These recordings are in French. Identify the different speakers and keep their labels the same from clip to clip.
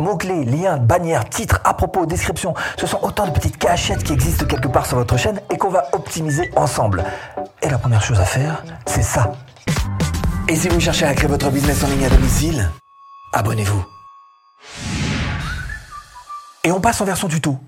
Speaker 1: Mots-clés, liens, bannières, titres, à propos, description, ce sont autant de petites cachettes qui existent quelque part sur votre chaîne et qu'on va optimiser ensemble. Et la première chose à faire, c'est ça. Et si vous cherchez à créer votre business en ligne à domicile, abonnez-vous. Et on passe en version tuto.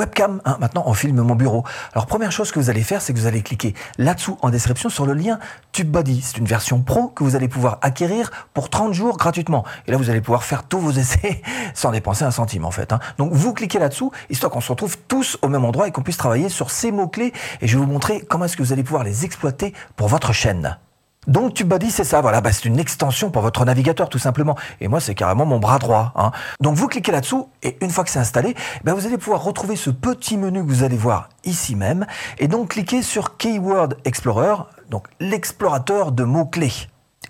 Speaker 1: Webcam. Hein, maintenant, on filme mon bureau. Alors, première chose que vous allez faire, c'est que vous allez cliquer là-dessous en description sur le lien TubeBuddy. C'est une version pro que vous allez pouvoir acquérir pour 30 jours gratuitement. Et là, vous allez pouvoir faire tous vos essais sans dépenser un centime, en fait. Hein. Donc, vous cliquez là-dessous, histoire qu'on se retrouve tous au même endroit et qu'on puisse travailler sur ces mots-clés. Et je vais vous montrer comment est-ce que vous allez pouvoir les exploiter pour votre chaîne. Donc TubeBuddy, c'est ça, voilà, bah, c'est une extension pour votre navigateur tout simplement. Et moi, c'est carrément mon bras droit. Hein. Donc vous cliquez là-dessous et une fois que c'est installé, bah, vous allez pouvoir retrouver ce petit menu que vous allez voir ici même. Et donc cliquez sur Keyword Explorer, donc l'explorateur de mots-clés.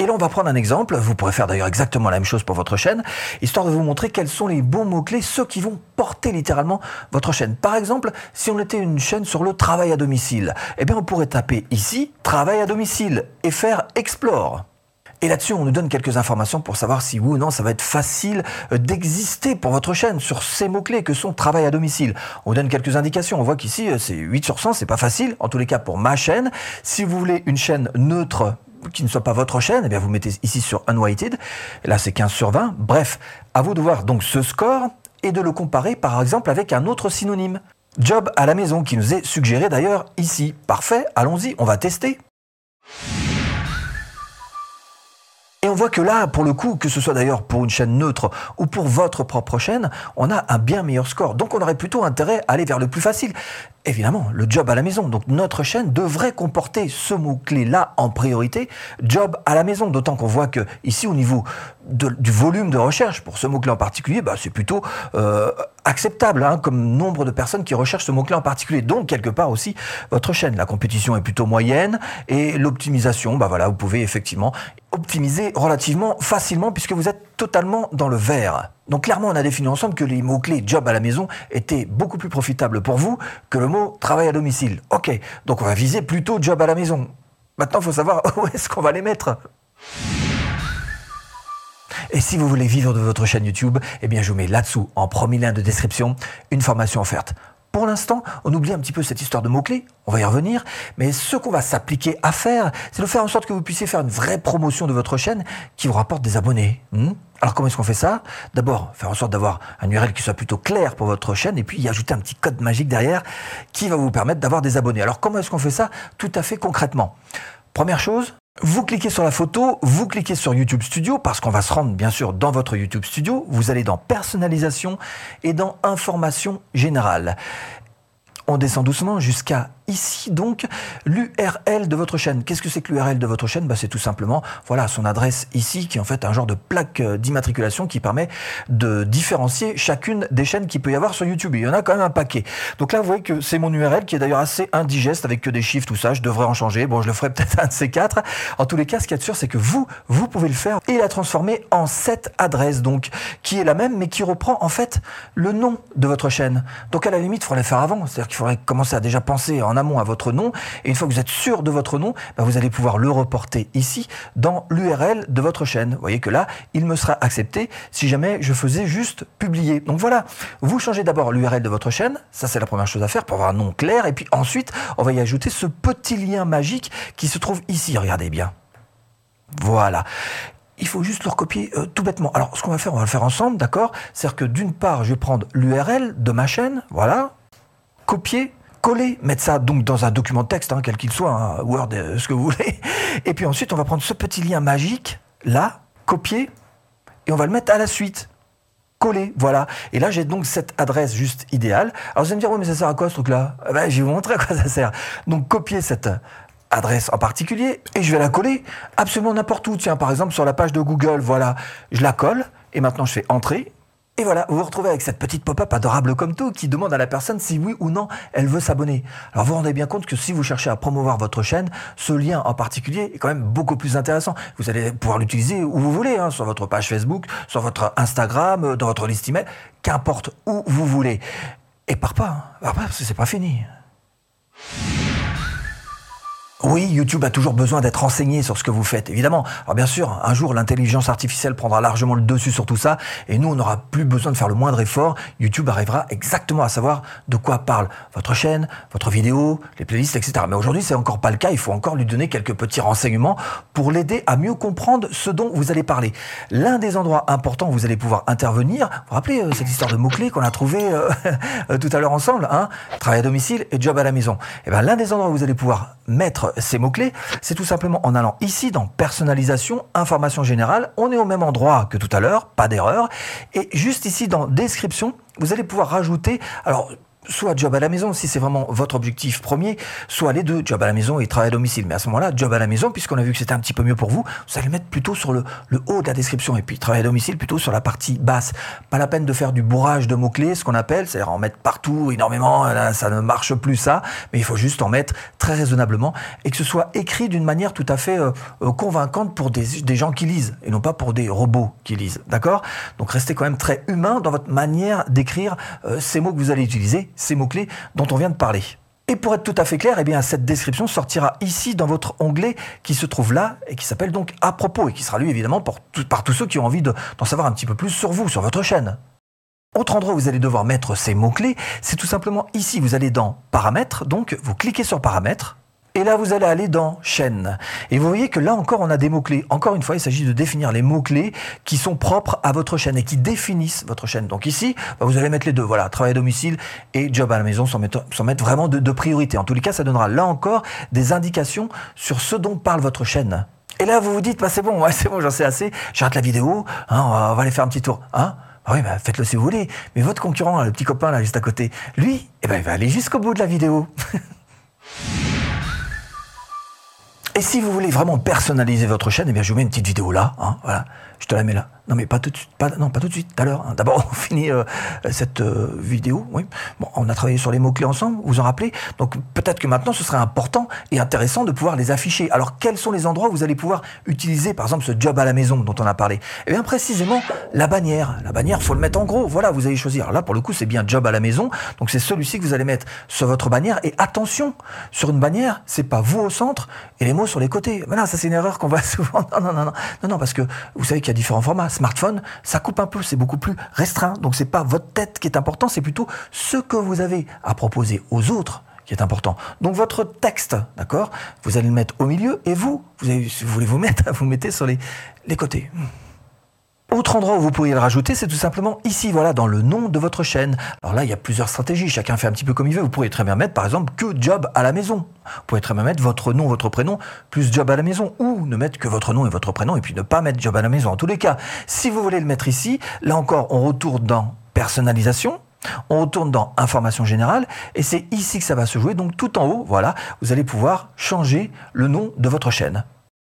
Speaker 1: Et là, on va prendre un exemple. Vous pourrez faire d'ailleurs exactement la même chose pour votre chaîne, histoire de vous montrer quels sont les bons mots-clés, ceux qui vont porter littéralement votre chaîne. Par exemple, si on était une chaîne sur le travail à domicile, eh bien, on pourrait taper ici travail à domicile et faire explore. Et là-dessus, on nous donne quelques informations pour savoir si oui ou non ça va être facile euh, d'exister pour votre chaîne sur ces mots-clés que sont travail à domicile. On vous donne quelques indications. On voit qu'ici, euh, c'est 8 sur 100, c'est pas facile. En tous les cas, pour ma chaîne. Si vous voulez une chaîne neutre qui ne soit pas votre chaîne, eh bien vous mettez ici sur Unweighted. Là, c'est 15 sur 20. Bref, à vous de voir donc ce score et de le comparer par exemple avec un autre synonyme. Job à la maison qui nous est suggéré d'ailleurs ici. Parfait, allons-y, on va tester. Et on voit que là, pour le coup, que ce soit d'ailleurs pour une chaîne neutre ou pour votre propre chaîne, on a un bien meilleur score. Donc on aurait plutôt intérêt à aller vers le plus facile. Évidemment, le job à la maison. Donc notre chaîne devrait comporter ce mot-clé-là en priorité, job à la maison. D'autant qu'on voit que ici, au niveau du volume de recherche pour ce mot-clé en particulier, bah, c'est plutôt euh, acceptable hein, comme nombre de personnes qui recherchent ce mot-clé en particulier. Donc quelque part aussi votre chaîne. La compétition est plutôt moyenne et l'optimisation, bah voilà, vous pouvez effectivement optimiser relativement facilement puisque vous êtes totalement dans le vert. Donc clairement, on a défini ensemble que les mots-clés job à la maison étaient beaucoup plus profitables pour vous que le mot travail à domicile. Ok, donc on va viser plutôt job à la maison. Maintenant, il faut savoir où est-ce qu'on va les mettre. Et si vous voulez vivre de votre chaîne YouTube, eh bien je vous mets là-dessous, en premier lien de description, une formation offerte. Pour l'instant, on oublie un petit peu cette histoire de mots-clés, on va y revenir, mais ce qu'on va s'appliquer à faire, c'est de faire en sorte que vous puissiez faire une vraie promotion de votre chaîne qui vous rapporte des abonnés. Hmm Alors comment est-ce qu'on fait ça? D'abord, faire en sorte d'avoir un URL qui soit plutôt clair pour votre chaîne et puis y ajouter un petit code magique derrière qui va vous permettre d'avoir des abonnés. Alors comment est-ce qu'on fait ça? Tout à fait concrètement Première chose, vous cliquez sur la photo, vous cliquez sur YouTube Studio parce qu'on va se rendre bien sûr dans votre YouTube Studio. Vous allez dans personnalisation et dans information générale. On descend doucement jusqu'à ici donc l'URL de votre chaîne. Qu'est-ce que c'est que l'URL de votre chaîne? Bah, C'est tout simplement voilà son adresse ici qui est en fait un genre de plaque euh, d'immatriculation qui permet de différencier chacune des chaînes qu'il peut y avoir sur YouTube. il y en a quand même un paquet. Donc là vous voyez que c'est mon URL qui est d'ailleurs assez indigeste avec que des chiffres, tout ça. Je devrais en changer. Bon, je le ferai peut-être un de ces quatre. En tous les cas, ce qui est sûr, c'est que vous, vous pouvez le faire et la transformer en cette adresse donc qui est la même mais qui reprend en fait le nom de votre chaîne. Donc à la limite, il faudrait le faire avant. C'est-à-dire qu'il faudrait commencer à déjà penser en à votre nom. Et une fois que vous êtes sûr de votre nom, bah, vous allez pouvoir le reporter ici dans l'URL de votre chaîne. Vous voyez que là, il me sera accepté si jamais je faisais juste publier. Donc voilà, vous changez d'abord l'URL de votre chaîne. Ça, c'est la première chose à faire pour avoir un nom clair. Et puis ensuite, on va y ajouter ce petit lien magique qui se trouve ici. Regardez bien. Voilà il faut juste le recopier euh, tout bêtement. Alors, ce qu'on va faire, on va le faire ensemble, d'accord? C'est-à-dire que d'une part, je vais prendre l'URL de ma chaîne, voilà, copier, coller, mettre ça donc dans un document de texte, hein, quel qu'il soit, un Word, euh, ce que vous voulez. Et puis ensuite, on va prendre ce petit lien magique, là, copier, et on va le mettre à la suite. Coller, voilà. Et là, j'ai donc cette adresse juste idéale. Alors vous allez me dire, oui, mais ça sert à quoi ce truc-là? Eh ben, Je vais vous montrer à quoi ça sert. Donc copier cette adresse en particulier et je vais la coller absolument n'importe où. Tiens, par exemple, sur la page de Google, voilà, je la colle et maintenant je fais entrer et voilà, vous vous retrouvez avec cette petite pop-up adorable comme tout qui demande à la personne si oui ou non elle veut s'abonner. Alors vous vous rendez bien compte que si vous cherchez à promouvoir votre chaîne, ce lien en particulier est quand même beaucoup plus intéressant. Vous allez pouvoir l'utiliser où vous voulez, hein, sur votre page Facebook, sur votre Instagram, dans votre liste email, qu'importe où vous voulez. Et par pas, par pas parce que c'est pas fini. Oui, YouTube a toujours besoin d'être renseigné sur ce que vous faites, évidemment. Alors bien sûr, un jour, l'intelligence artificielle prendra largement le dessus sur tout ça, et nous, on n'aura plus besoin de faire le moindre effort. YouTube arrivera exactement à savoir de quoi parle votre chaîne, votre vidéo, les playlists, etc. Mais aujourd'hui, c'est encore pas le cas. Il faut encore lui donner quelques petits renseignements pour l'aider à mieux comprendre ce dont vous allez parler. L'un des endroits importants où vous allez pouvoir intervenir, vous vous rappelez euh, cette histoire de mots-clés qu'on a trouvé euh, tout à l'heure ensemble, hein? Travail à domicile et job à la maison. Eh ben, l'un des endroits où vous allez pouvoir mettre ces mots-clés, c'est tout simplement en allant ici dans personnalisation, information générale. On est au même endroit que tout à l'heure, pas d'erreur. Et juste ici dans description, vous allez pouvoir rajouter, alors soit job à la maison si c'est vraiment votre objectif premier, soit les deux, job à la maison et travail à domicile. Mais à ce moment-là, job à la maison, puisqu'on a vu que c'était un petit peu mieux pour vous, vous allez mettre plutôt sur le, le, haut de la description et puis travail à domicile plutôt sur la partie basse. Pas la peine de faire du bourrage de mots-clés, ce qu'on appelle, c'est-à-dire en mettre partout énormément, là, ça ne marche plus ça, mais il faut juste en mettre très raisonnablement et que ce soit écrit d'une manière tout à fait euh, euh convaincante pour des, gens qui lisent et non pas pour des robots qui lisent. D'accord? Donc restez quand même très humain dans votre manière d'écrire euh, ces mots que vous allez utiliser ces mots-clés dont on vient de parler. Et pour être tout à fait clair, eh cette description sortira ici dans votre onglet qui se trouve là et qui s'appelle donc à propos et qui sera lu évidemment par tous ceux qui ont envie d'en savoir un petit peu plus sur vous, sur votre chaîne. Autre endroit où vous allez devoir mettre ces mots-clés, c'est tout simplement ici. Vous allez dans Paramètres, donc vous cliquez sur Paramètres. Et là, vous allez aller dans chaîne. Et vous voyez que là encore, on a des mots-clés. Encore une fois, il s'agit de définir les mots-clés qui sont propres à votre chaîne et qui définissent votre chaîne. Donc ici, bah, vous allez mettre les deux. Voilà, travail à domicile et job à la maison sans mettre, vraiment de, priorité. En tous les cas, ça donnera là encore des indications sur ce dont parle votre chaîne. Et là, vous vous dites, bah, c'est bon, c'est bon, j'en sais assez. J'arrête la vidéo, hein, on, va, on va aller faire un petit tour. Hein ah oui, bah, faites-le si vous voulez. Mais votre concurrent, le petit copain là juste à côté, lui, eh ben, il va aller jusqu'au bout de la vidéo. Et si vous voulez vraiment personnaliser votre chaîne, eh bien, je vous mets une petite vidéo là. Hein, je te la mets là. Non, mais pas tout de suite. Pas, non, pas tout de suite. Tout à l'heure. Hein. D'abord, on finit euh, cette euh, vidéo. Oui. Bon, on a travaillé sur les mots clés ensemble. Vous vous en rappelez Donc, peut-être que maintenant, ce serait important et intéressant de pouvoir les afficher. Alors, quels sont les endroits où vous allez pouvoir utiliser, par exemple, ce job à la maison dont on a parlé? Eh bien, précisément, la bannière. La bannière, faut le mettre en gros. Voilà, vous allez choisir. Alors là, pour le coup, c'est bien job à la maison. Donc, c'est celui-ci que vous allez mettre sur votre bannière. Et attention, sur une bannière, c'est pas vous au centre et les mots sur les côtés. Voilà, ça c'est une erreur qu'on voit souvent. Non, non, non, non, non, non, parce que vous savez qu'il y a différents formats. Smartphone, ça coupe un peu, c'est beaucoup plus restreint. Donc c'est pas votre tête qui est important, c'est plutôt ce que vous avez à proposer aux autres qui est important. Donc votre texte, d'accord Vous allez le mettre au milieu et vous, vous avez, vous voulez vous mettre, vous mettez sur les, les côtés. Autre endroit où vous pourriez le rajouter, c'est tout simplement ici, voilà, dans le nom de votre chaîne. Alors là, il y a plusieurs stratégies, chacun fait un petit peu comme il veut. Vous pourriez très bien mettre, par exemple, que job à la maison. Vous pouvez très bien mettre votre nom, votre prénom, plus job à la maison, ou ne mettre que votre nom et votre prénom, et puis ne pas mettre job à la maison. En tous les cas, si vous voulez le mettre ici, là encore, on retourne dans personnalisation, on retourne dans information générale et c'est ici que ça va se jouer. Donc tout en haut, voilà, vous allez pouvoir changer le nom de votre chaîne.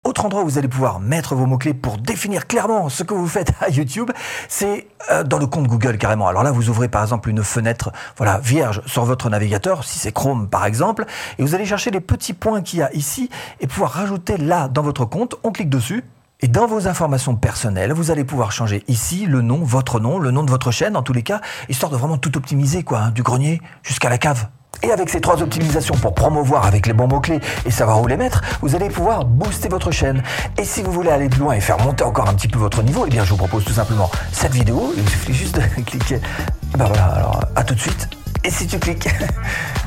Speaker 1: Autre endroit où vous allez pouvoir mettre vos mots-clés pour définir clairement ce que vous faites à YouTube, c'est euh, dans le compte Google carrément. Alors là, vous ouvrez par exemple une fenêtre voilà, vierge sur votre navigateur, si c'est Chrome par exemple, et vous allez chercher les petits points qu'il y a ici et pouvoir rajouter là dans votre compte. On clique dessus. Et dans vos informations personnelles, vous allez pouvoir changer ici le nom, votre nom, le nom de votre chaîne en tous les cas, histoire de vraiment tout optimiser, quoi, hein, du grenier jusqu'à la cave. Et avec ces trois optimisations pour promouvoir avec les bons mots-clés et savoir où les mettre, vous allez pouvoir booster votre chaîne. Et si vous voulez aller plus loin et faire monter encore un petit peu votre niveau, eh bien je vous propose tout simplement cette vidéo. Il suffit juste de cliquer. Ben voilà, alors à tout de suite. Et si tu cliques